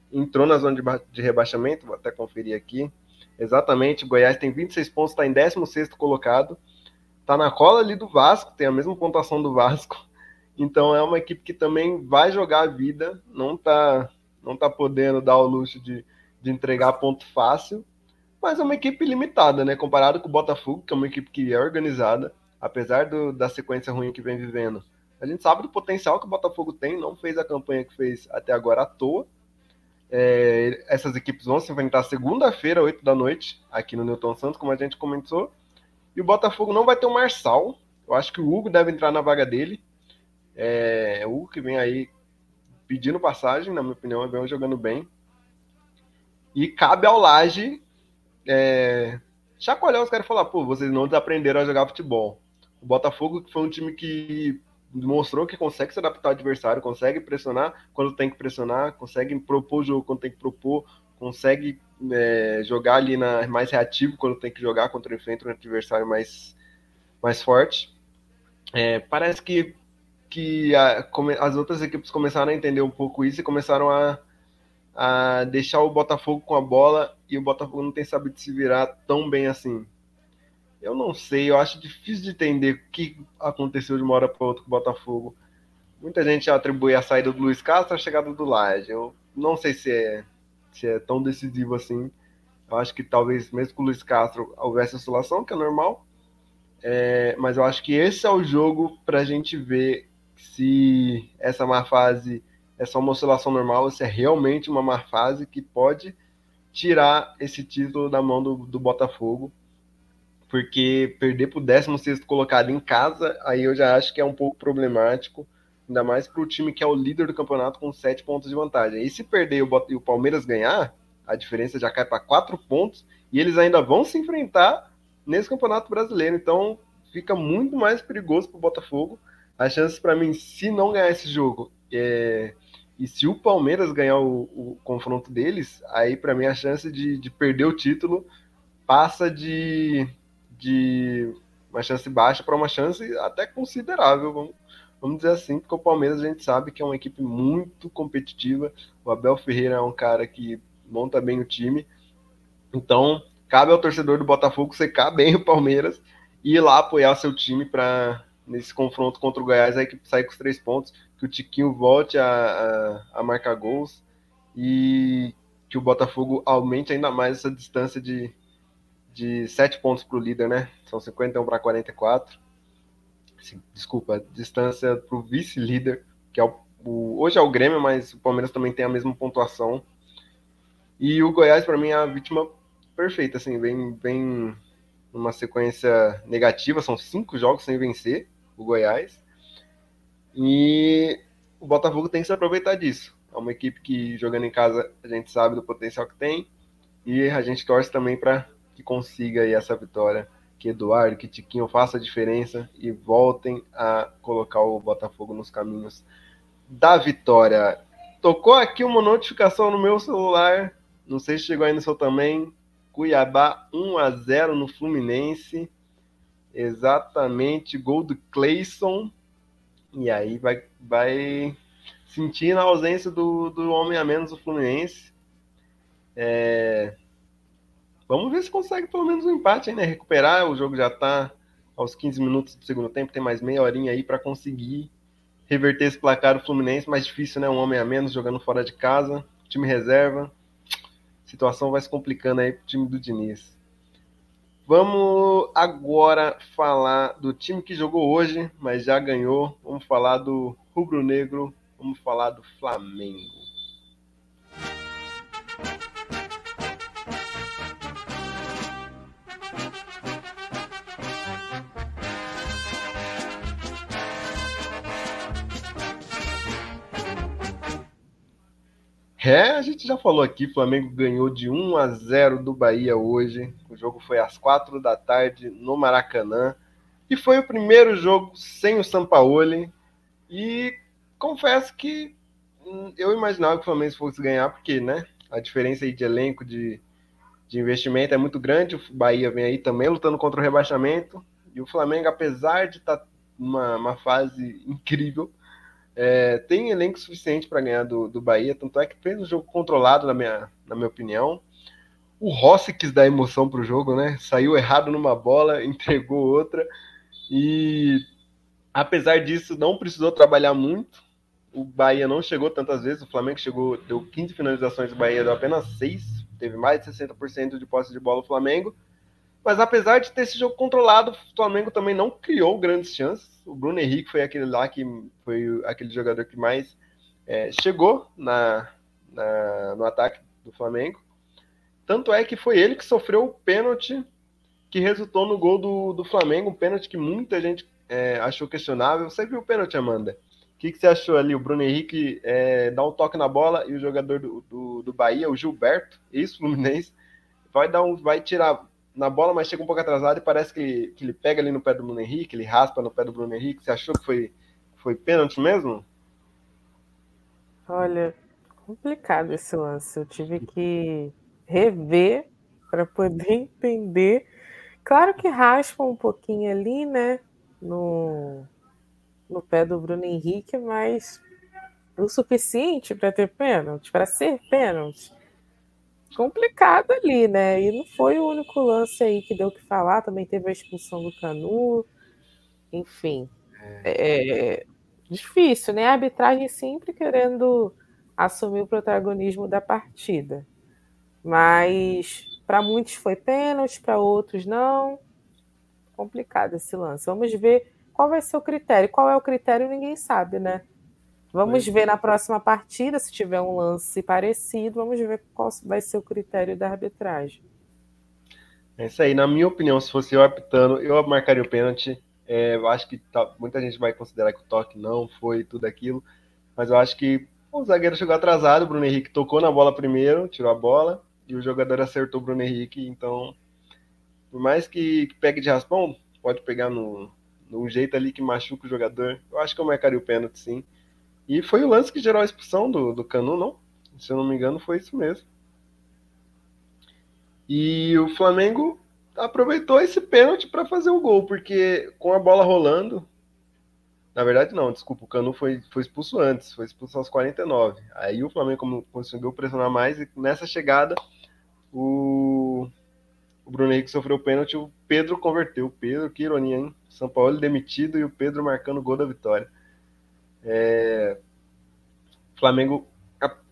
A: entrou na zona de rebaixamento. Vou até conferir aqui. Exatamente, o Goiás tem 26 pontos, está em 16 colocado. Está na cola ali do Vasco, tem a mesma pontuação do Vasco. Então é uma equipe que também vai jogar a vida, não está não tá podendo dar o luxo de, de entregar ponto fácil mas é uma equipe limitada, né? Comparado com o Botafogo, que é uma equipe que é organizada, apesar do, da sequência ruim que vem vivendo. A gente sabe do potencial que o Botafogo tem, não fez a campanha que fez até agora à toa. É, essas equipes vão se enfrentar segunda-feira, 8 da noite, aqui no Newton Santos, como a gente comentou. E o Botafogo não vai ter o Marçal. Eu acho que o Hugo deve entrar na vaga dele. É, o Hugo que vem aí pedindo passagem, na minha opinião, vem jogando bem. E cabe ao Laje é, chacoalhar os caras e falar, pô, vocês não aprenderam a jogar futebol. O Botafogo foi um time que mostrou que consegue se adaptar ao adversário, consegue pressionar quando tem que pressionar, consegue propor o jogo quando tem que propor, consegue é, jogar ali na, mais reativo quando tem que jogar contra enfrenta um adversário mais, mais forte. É, parece que, que a, as outras equipes começaram a entender um pouco isso e começaram a, a deixar o Botafogo com a bola e o Botafogo não tem sabido se virar tão bem assim. Eu não sei, eu acho difícil de entender o que aconteceu de uma hora para outra com o Botafogo. Muita gente atribui a saída do Luiz Castro à chegada do Laje. Eu não sei se é, se é tão decisivo assim. Eu acho que talvez, mesmo com o Luiz Castro, houvesse oscilação, que é normal. É, mas eu acho que esse é o jogo para a gente ver se essa má fase é só uma oscilação normal se é realmente uma má fase que pode tirar esse título da mão do, do Botafogo porque perder para o 16 colocado em casa, aí eu já acho que é um pouco problemático, ainda mais para o time que é o líder do campeonato com 7 pontos de vantagem. E se perder e o Palmeiras ganhar, a diferença já cai para 4 pontos e eles ainda vão se enfrentar nesse campeonato brasileiro. Então fica muito mais perigoso para o Botafogo. As chances para mim, se não ganhar esse jogo, é... e se o Palmeiras ganhar o, o confronto deles, aí para mim a chance de, de perder o título passa de de uma chance baixa para uma chance até considerável, vamos, vamos dizer assim, porque o Palmeiras a gente sabe que é uma equipe muito competitiva. O Abel Ferreira é um cara que monta bem o time. Então, cabe ao torcedor do Botafogo secar bem o Palmeiras e ir lá apoiar seu time para nesse confronto contra o Goiás a equipe sair com os três pontos, que o Tiquinho volte a, a, a marcar gols e que o Botafogo aumente ainda mais essa distância de, de 7 pontos para o líder, né? São 51 para 44. Desculpa, distância para o vice-líder, que é o, o, hoje é o Grêmio, mas o Palmeiras também tem a mesma pontuação. E o Goiás, para mim, é a vítima perfeita, assim, vem, vem numa sequência negativa, são cinco jogos sem vencer o Goiás. E o Botafogo tem que se aproveitar disso. É uma equipe que jogando em casa a gente sabe do potencial que tem e a gente torce também para que consiga essa vitória, que Eduardo, que Tiquinho faça a diferença e voltem a colocar o Botafogo nos caminhos da vitória. Tocou aqui uma notificação no meu celular, não sei se chegou aí no seu também. Cuiabá 1 a 0 no Fluminense. Exatamente, gol do Cleison. E aí vai, vai sentindo a ausência do, do homem a menos do Fluminense. É, Vamos ver se consegue pelo menos um empate aí, né? Recuperar. O jogo já está aos 15 minutos do segundo tempo, tem mais meia horinha aí para conseguir reverter esse placar do Fluminense. Mais difícil, né? Um homem a menos jogando fora de casa, time reserva. A situação vai se complicando aí pro time do Diniz. Vamos agora falar do time que jogou hoje, mas já ganhou. Vamos falar do Rubro Negro, vamos falar do Flamengo. É, a gente já falou aqui, Flamengo ganhou de 1 a 0 do Bahia hoje. Jogo foi às 4 da tarde no Maracanã. E foi o primeiro jogo sem o Sampaoli. E confesso que hum, eu imaginava que o Flamengo fosse ganhar, porque né, a diferença aí de elenco, de, de investimento é muito grande. O Bahia vem aí também lutando contra o rebaixamento. E o Flamengo, apesar de estar tá numa fase incrível, é, tem elenco suficiente para ganhar do, do Bahia, tanto é que fez um jogo controlado, na minha, na minha opinião. O Rossi quis dar emoção para o jogo, né? Saiu errado numa bola, entregou outra. E apesar disso, não precisou trabalhar muito. O Bahia não chegou tantas vezes. O Flamengo chegou, deu 15 finalizações, o Bahia deu apenas 6. Teve mais de 60% de posse de bola o Flamengo. Mas apesar de ter esse jogo controlado, o Flamengo também não criou grandes chances. O Bruno Henrique foi aquele lá que foi aquele jogador que mais é, chegou na, na, no ataque do Flamengo. Tanto é que foi ele que sofreu o pênalti que resultou no gol do, do Flamengo, um pênalti que muita gente é, achou questionável. Você viu o pênalti, Amanda? que, que você achou ali? O Bruno Henrique é, dá um toque na bola e o jogador do, do, do Bahia, o Gilberto, ex-Fluminense, vai dar um, vai tirar na bola, mas chega um pouco atrasado e parece que, que ele pega ali no pé do Bruno Henrique, ele raspa no pé do Bruno Henrique. Você achou que foi, foi pênalti mesmo?
B: Olha, complicado esse lance. Eu tive que rever para poder entender. Claro que raspa um pouquinho ali, né? No, no pé do Bruno Henrique, mas o suficiente para ter pênalti, para ser pênalti. Complicado ali, né? E não foi o único lance aí que deu o que falar, também teve a expulsão do Canu, enfim. É, é difícil, né? A arbitragem sempre querendo assumir o protagonismo da partida. Mas para muitos foi pênalti, para outros não. Complicado esse lance. Vamos ver qual vai ser o critério? Qual é o critério, ninguém sabe, né? Vamos ver na próxima partida, se tiver um lance parecido, vamos ver qual vai ser o critério da arbitragem.
A: É isso aí. Na minha opinião, se fosse eu apitando, eu marcaria o pênalti. É, eu acho que tá, muita gente vai considerar que o toque não foi tudo aquilo, mas eu acho que o zagueiro chegou atrasado, o Bruno Henrique tocou na bola primeiro, tirou a bola, e o jogador acertou o Bruno Henrique, então, por mais que, que pegue de raspão, pode pegar no, um jeito ali que machuca o jogador. Eu acho que eu marcaria o pênalti, sim. E foi o lance que gerou a expulsão do, do Canu, não? Se eu não me engano, foi isso mesmo. E o Flamengo aproveitou esse pênalti para fazer o gol, porque com a bola rolando. Na verdade, não, desculpa, o Canu foi, foi expulso antes, foi expulso aos 49. Aí o Flamengo conseguiu pressionar mais e nessa chegada o o Bruno Henrique sofreu pênalti, o Pedro converteu. O Pedro, que ironia, hein? São Paulo demitido e o Pedro marcando o gol da vitória. É... Flamengo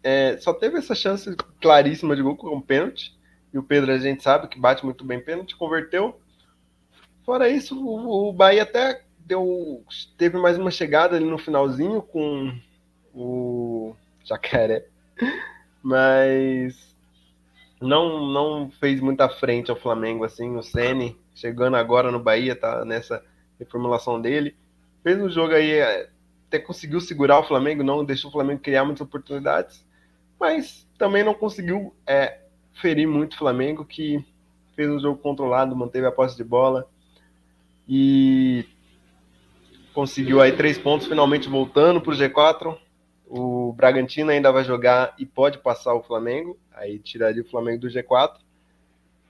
A: é, só teve essa chance claríssima de gol com um pênalti. E o Pedro, a gente sabe que bate muito bem pênalti, converteu. Fora isso, o, o Bahia até deu, teve mais uma chegada ali no finalzinho com o Jacaré. Mas não não fez muita frente ao Flamengo assim, o Ceni chegando agora no Bahia, tá nessa reformulação dele. Fez um jogo aí, é, até conseguiu segurar o Flamengo, não deixou o Flamengo criar muitas oportunidades, mas também não conseguiu é, ferir muito o Flamengo, que fez um jogo controlado, manteve a posse de bola e conseguiu aí três pontos, finalmente voltando para o G4. O Bragantino ainda vai jogar e pode passar o Flamengo, aí tiraria o Flamengo do G4.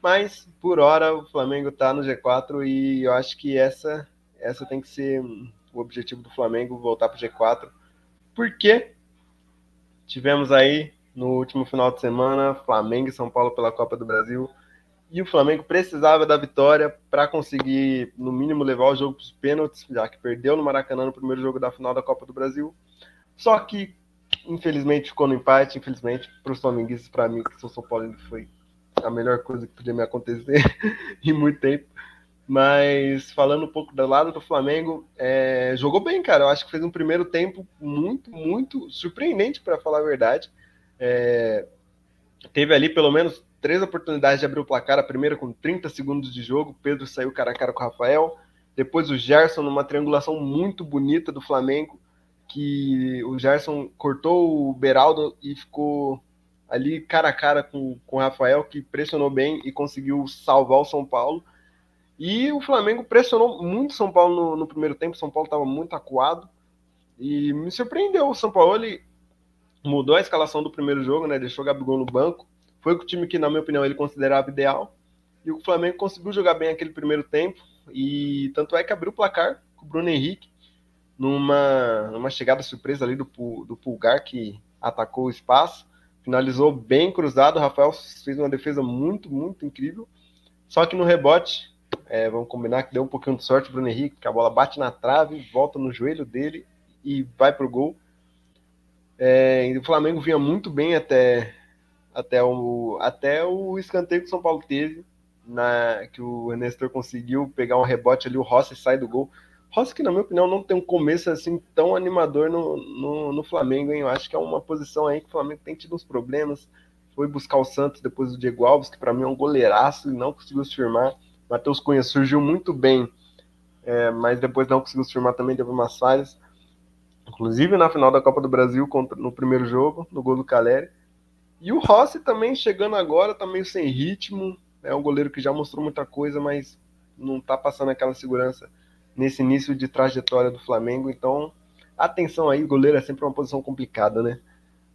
A: Mas por hora o Flamengo está no G4 e eu acho que essa essa tem que ser o objetivo do Flamengo voltar para o G4. Porque tivemos aí no último final de semana Flamengo e São Paulo pela Copa do Brasil e o Flamengo precisava da vitória para conseguir no mínimo levar o jogo para os pênaltis, já que perdeu no Maracanã no primeiro jogo da final da Copa do Brasil. Só que, infelizmente, ficou no empate. Infelizmente, para os flamenguistas, para mim, que sou São Paulo, foi a melhor coisa que podia me acontecer em muito tempo. Mas falando um pouco do lado do Flamengo, é, jogou bem, cara. Eu acho que fez um primeiro tempo muito, muito surpreendente, para falar a verdade. É, teve ali pelo menos três oportunidades de abrir o placar. A primeira com 30 segundos de jogo, Pedro saiu cara a cara com o Rafael. Depois o Gerson numa triangulação muito bonita do Flamengo que o Gerson cortou o Beraldo e ficou ali cara a cara com, com o Rafael, que pressionou bem e conseguiu salvar o São Paulo. E o Flamengo pressionou muito São Paulo no, no primeiro tempo, São Paulo estava muito acuado. E me surpreendeu, o São Paulo ele mudou a escalação do primeiro jogo, né? Deixou o Gabigol no banco. Foi o time que, na minha opinião, ele considerava ideal. E o Flamengo conseguiu jogar bem aquele primeiro tempo. E tanto é que abriu o placar com o Bruno Henrique numa, numa chegada surpresa ali do, do Pulgar, que atacou o espaço, finalizou bem cruzado. O Rafael fez uma defesa muito, muito incrível. Só que no rebote, é, vamos combinar que deu um pouquinho de sorte o Henrique, que a bola bate na trave, volta no joelho dele e vai para o gol. É, o Flamengo vinha muito bem até, até, o, até o escanteio que o São Paulo teve, na, que o Nestor conseguiu pegar um rebote ali, o Rossi sai do gol. Rossi, que na minha opinião não tem um começo assim tão animador no, no, no, Flamengo, hein? Eu acho que é uma posição aí que o Flamengo tem tido uns problemas. Foi buscar o Santos depois do Diego Alves, que para mim é um goleiraço e não conseguiu se firmar. Matheus Cunha surgiu muito bem, é, mas depois não conseguiu se firmar também, teve umas falhas. inclusive na final da Copa do Brasil contra, no primeiro jogo, no gol do Caleri. E o Rossi também chegando agora, tá meio sem ritmo. É um goleiro que já mostrou muita coisa, mas não tá passando aquela segurança nesse início de trajetória do Flamengo. Então, atenção aí, goleiro é sempre uma posição complicada, né?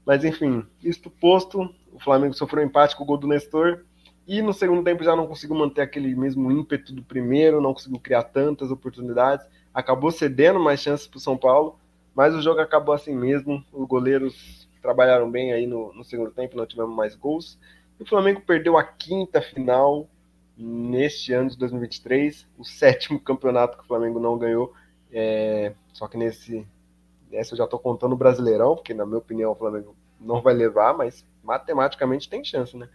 A: Mas enfim, isto posto, o Flamengo sofreu um empate com o gol do Nestor. E no segundo tempo já não conseguiu manter aquele mesmo ímpeto do primeiro, não conseguiu criar tantas oportunidades. Acabou cedendo mais chances para o São Paulo, mas o jogo acabou assim mesmo. Os goleiros trabalharam bem aí no, no segundo tempo, não tivemos mais gols. E o Flamengo perdeu a quinta final neste ano de 2023, o sétimo campeonato que o Flamengo não ganhou. É, só que nesse. Essa eu já estou contando o Brasileirão, porque na minha opinião o Flamengo não vai levar, mas matematicamente tem chance, né?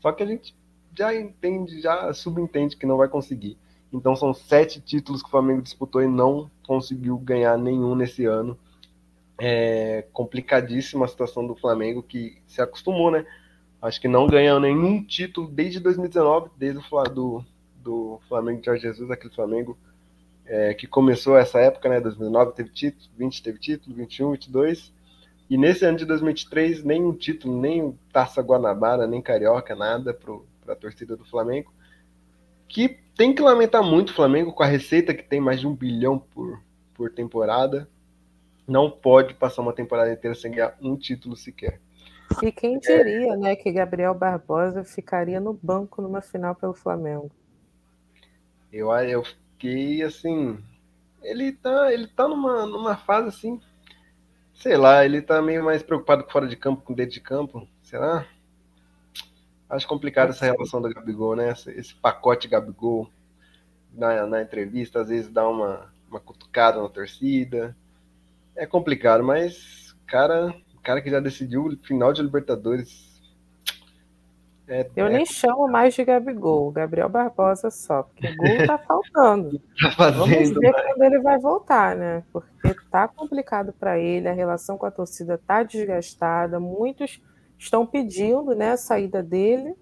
A: Só que a gente já entende, já subentende que não vai conseguir. Então são sete títulos que o Flamengo disputou e não conseguiu ganhar nenhum nesse ano é, complicadíssima a situação do Flamengo, que se acostumou, né? Acho que não ganhou nenhum título desde 2019, desde o do, do Flamengo de Jorge Jesus, aquele Flamengo é, que começou essa época, né? 2009 teve título, 20 teve título, 21, 22. E nesse ano de 2023, nenhum título, nem Taça Guanabara, nem Carioca, nada para a torcida do Flamengo. Que tem que lamentar muito o Flamengo com a receita que tem mais de um bilhão por, por temporada não pode passar uma temporada inteira sem ganhar um título sequer.
B: E quem diria, né, que Gabriel Barbosa ficaria no banco numa final pelo Flamengo?
A: Eu, eu fiquei assim. Ele tá, ele tá numa, numa fase assim. Sei lá, ele tá meio mais preocupado com fora de campo com dentro de campo. Será? Acho complicado essa relação do Gabigol, né? Esse, esse pacote Gabigol na, na entrevista, às vezes dá uma, uma cutucada na torcida é complicado, mas cara, cara que já decidiu o final de Libertadores.
B: É, eu é... nem chamo mais de Gabigol, Gabriel Barbosa só, porque gol tá faltando. tá fazendo, Vamos ver mas... quando ele vai voltar, né? Porque tá complicado para ele, a relação com a torcida tá desgastada, muitos estão pedindo, né, a saída dele.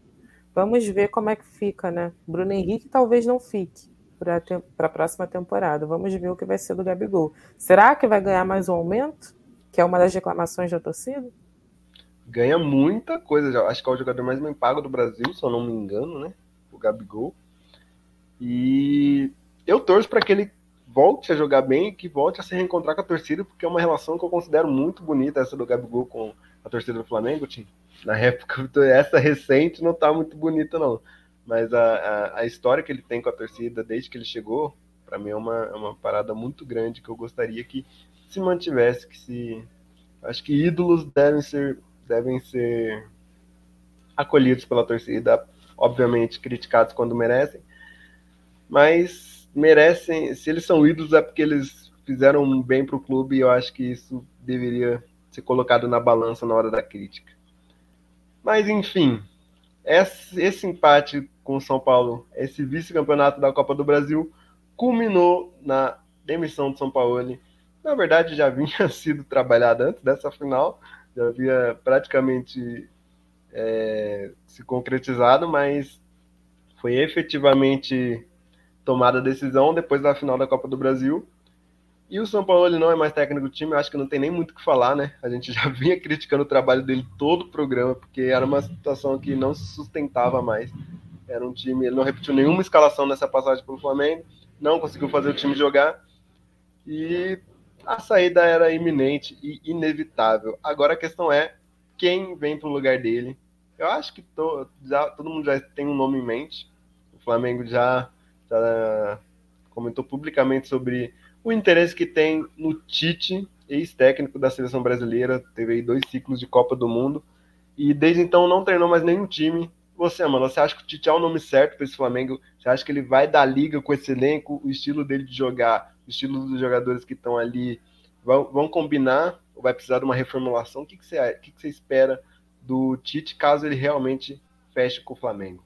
B: Vamos ver como é que fica, né? Bruno Henrique talvez não fique para a próxima temporada. Vamos ver o que vai ser do Gabigol. Será que vai ganhar mais um aumento? Que é uma das reclamações da torcida?
A: Ganha muita coisa. Acho que é o jogador mais bem pago do Brasil, se eu não me engano, né? O Gabigol. E eu torço para que ele volte a jogar bem, que volte a se reencontrar com a torcida, porque é uma relação que eu considero muito bonita essa do Gabigol com a torcida do Flamengo, Tim. Na época, essa recente não tá muito bonita, não. Mas a, a, a, história que ele tem com a torcida desde que ele chegou, para mim é uma, é uma parada muito grande que eu gostaria que se mantivesse, que se acho que ídolos devem ser devem ser acolhidos pela torcida, obviamente criticados quando merecem, mas merecem, se eles são ídolos é porque eles fizeram um bem para o clube e eu acho que isso deveria ser colocado na balança na hora da crítica. Mas enfim, esse, empate com o São Paulo, esse vice-campeonato da Copa do Brasil, culminou na demissão do São Paulo. Na verdade, já vinha sido trabalhada antes dessa final, já havia praticamente é, se concretizado, mas foi efetivamente tomada a decisão depois da final da Copa do Brasil. E o São Paulo ele não é mais técnico do time, eu acho que não tem nem muito o que falar, né? A gente já vinha criticando o trabalho dele todo o programa, porque era uma situação que não se sustentava mais. Era um time, ele não repetiu nenhuma escalação nessa passagem pelo Flamengo, não conseguiu fazer o time jogar. E a saída era iminente e inevitável. Agora a questão é quem vem para o lugar dele. Eu acho que já, todo mundo já tem um nome em mente. O Flamengo já, já comentou publicamente sobre o interesse que tem no Tite, ex-técnico da seleção brasileira, teve aí dois ciclos de Copa do Mundo, e desde então não treinou mais nenhum time. Você, mano, você acha que o Tite é o nome certo para esse Flamengo? Você acha que ele vai dar liga com esse elenco, o estilo dele de jogar, estilo dos jogadores que estão ali, vão, vão, combinar ou vai precisar de uma reformulação? O que, você, o que, que você espera do Tite caso ele realmente feche com o Flamengo?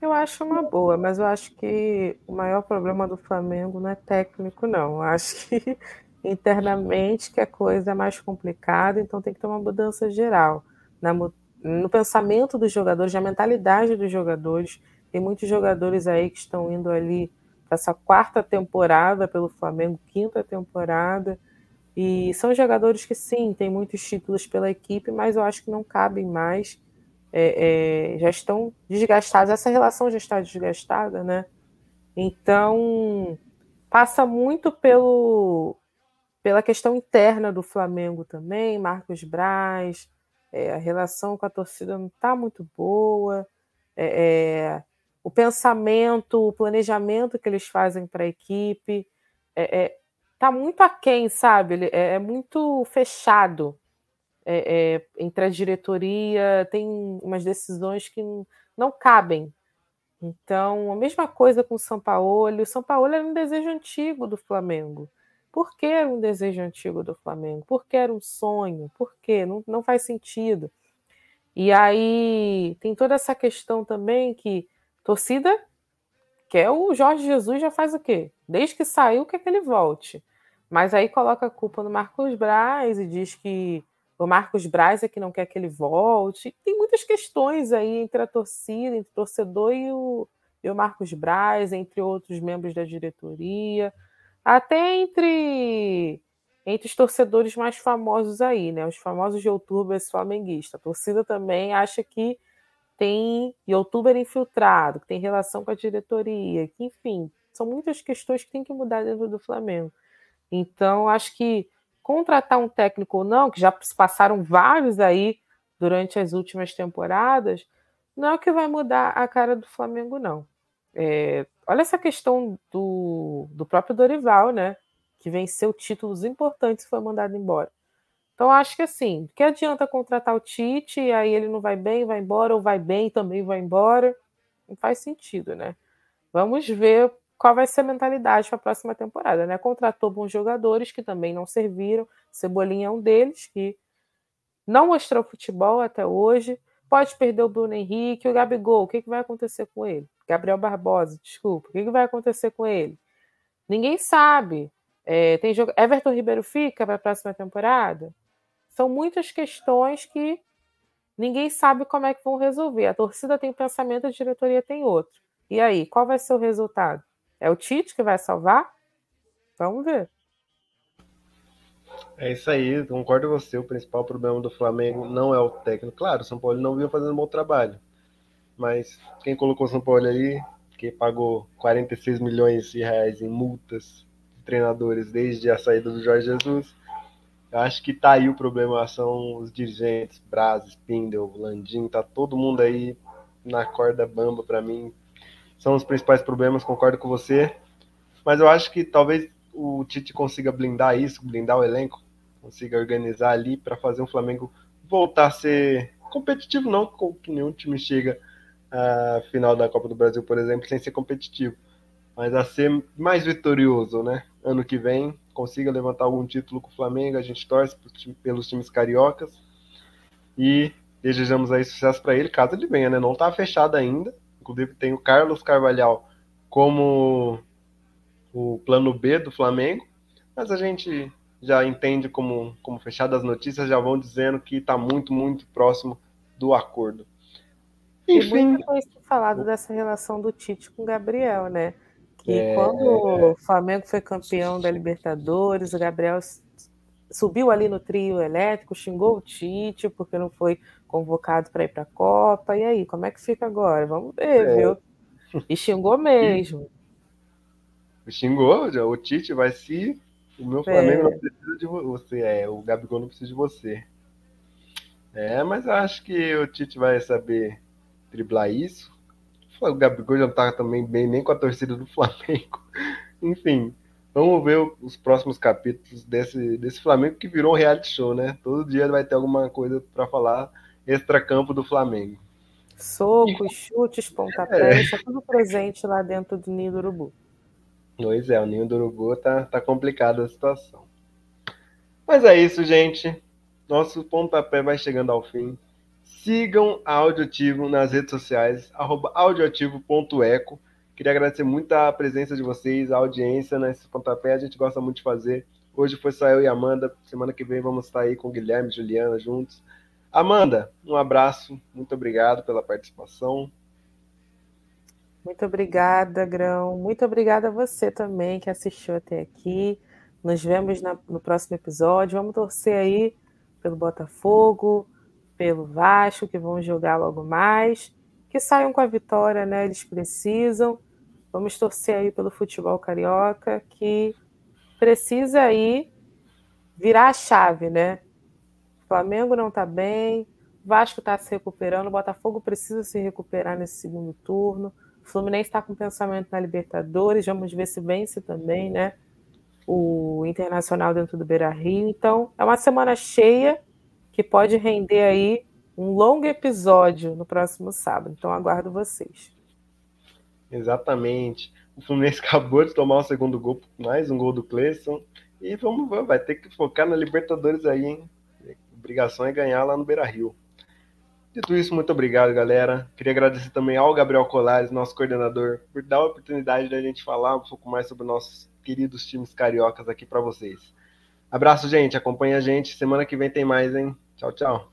B: Eu acho uma boa, mas eu acho que o maior problema do Flamengo não é técnico, não. Eu acho que internamente que a coisa é mais complicada, então tem que ter uma mudança geral na, no pensamento dos jogadores, na mentalidade dos jogadores. Tem muitos jogadores aí que estão indo ali essa quarta temporada pelo Flamengo, quinta temporada, E são jogadores que, sim, têm muitos títulos pela equipe, mas eu acho que não cabem mais. É, é, já estão desgastados. Essa relação já está desgastada, né? Então, passa muito pelo, pela questão interna do Flamengo também. Marcos Braz, é, a relação com a torcida não está muito boa. É, é, o pensamento, o planejamento que eles fazem para a equipe é, é, tá muito aquém, sabe? Ele é, é muito fechado é, é, entre a diretoria, tem umas decisões que não cabem. Então, a mesma coisa com o São Paulo. O São Paulo era um desejo antigo do Flamengo. Por que era um desejo antigo do Flamengo? Por que era um sonho? Por quê? Não, não faz sentido. E aí tem toda essa questão também que torcida quer o Jorge Jesus já faz o quê? Desde que saiu, quer que ele volte. Mas aí coloca a culpa no Marcos Braz e diz que o Marcos Braz é que não quer que ele volte. Tem muitas questões aí entre a torcida, entre o torcedor e o, e o Marcos Braz, entre outros membros da diretoria, até entre entre os torcedores mais famosos aí, né? Os famosos youtubers flamenguistas. A torcida também acha que tem youtuber infiltrado, que tem relação com a diretoria, que, enfim, são muitas questões que tem que mudar dentro do Flamengo. Então, acho que contratar um técnico ou não, que já passaram vários aí durante as últimas temporadas, não é o que vai mudar a cara do Flamengo, não. É, olha essa questão do, do próprio Dorival, né? Que venceu títulos importantes e foi mandado embora. Então, acho que assim, que adianta contratar o Tite e aí ele não vai bem, vai embora, ou vai bem também vai embora? Não faz sentido, né? Vamos ver qual vai ser a mentalidade para a próxima temporada, né? Contratou bons jogadores que também não serviram. Cebolinha é um deles que não mostrou futebol até hoje. Pode perder o Bruno Henrique, o Gabigol. O que, que vai acontecer com ele? Gabriel Barbosa, desculpa. O que, que vai acontecer com ele? Ninguém sabe. É, tem jogo... Everton Ribeiro fica para a próxima temporada? São muitas questões que ninguém sabe como é que vão resolver. A torcida tem um pensamento, a diretoria tem outro. E aí, qual vai ser o resultado? É o Tite que vai salvar? Vamos ver.
A: É isso aí, concordo com você. O principal problema do Flamengo não é o técnico. Claro, o São Paulo não vinha fazendo um bom trabalho. Mas quem colocou o São Paulo ali, que pagou 46 milhões de reais em multas de treinadores desde a saída do Jorge Jesus, eu acho que tá aí o problema, são os dirigentes, Braz, Spindle, Landim, tá todo mundo aí na corda bamba para mim, são os principais problemas, concordo com você. Mas eu acho que talvez o Tite consiga blindar isso, blindar o elenco, consiga organizar ali para fazer o Flamengo voltar a ser competitivo, não que nenhum time chega à final da Copa do Brasil, por exemplo, sem ser competitivo, mas a ser mais vitorioso, né? Ano que vem consiga levantar algum título com o Flamengo, a gente torce pelos times cariocas e desejamos aí sucesso para ele, caso ele venha, né? Não está fechado ainda, Inclusive tem o Carlos Carvalhal como o plano B do Flamengo, mas a gente já entende como, como fechado as notícias, já vão dizendo que está muito, muito próximo do acordo.
B: Enfim. muito foi falado dessa relação do Tite com o Gabriel, né? Que é... quando o Flamengo foi campeão da Libertadores, o Gabriel subiu ali no trio elétrico, xingou o Tite porque não foi convocado para ir para a Copa. E aí, como é que fica agora? Vamos ver, é. viu? E xingou mesmo.
A: Xingou, já, o Tite vai se. O meu Flamengo é. não precisa de você, é, o Gabigol não precisa de você. É, mas eu acho que o Tite vai saber driblar isso. O Gabigol já não tá também bem nem com a torcida do Flamengo. Enfim, Vamos ver os próximos capítulos desse, desse Flamengo que virou um reality show, né? Todo dia vai ter alguma coisa para falar extra-campo do Flamengo.
B: Socos, chutes, pontapés, é. tudo presente lá dentro do Ninho do Urubu.
A: Pois é, o Ninho do Urubu tá, tá complicada a situação. Mas é isso, gente. Nosso pontapé vai chegando ao fim. Sigam a Audioativo nas redes sociais, audioativo.eco. Queria agradecer muito a presença de vocês, a audiência nesse pontapé. A gente gosta muito de fazer. Hoje foi só eu e Amanda. Semana que vem vamos estar aí com Guilherme e Juliana juntos. Amanda, um abraço. Muito obrigado pela participação.
B: Muito obrigada, Grão. Muito obrigada a você também que assistiu até aqui. Nos vemos na, no próximo episódio. Vamos torcer aí pelo Botafogo, pelo Vasco, que vão jogar logo mais. Que saiam com a vitória, né? Eles precisam. Vamos torcer aí pelo futebol carioca, que precisa aí virar a chave, né? Flamengo não está bem, Vasco está se recuperando, o Botafogo precisa se recuperar nesse segundo turno. O Fluminense está com pensamento na Libertadores, vamos ver se vence também, né? O Internacional dentro do Beira Rio. Então, é uma semana cheia que pode render aí um longo episódio no próximo sábado. Então, aguardo vocês.
A: Exatamente. O Fluminense acabou de tomar o segundo gol, mais um gol do Cleison. E vamos, vai ter que focar na Libertadores aí, hein? A obrigação é ganhar lá no Beira Rio. Dito isso, muito obrigado, galera. Queria agradecer também ao Gabriel Colares, nosso coordenador, por dar a oportunidade da gente falar um pouco mais sobre nossos queridos times cariocas aqui para vocês. Abraço, gente. Acompanha a gente. Semana que vem tem mais, hein? Tchau, tchau.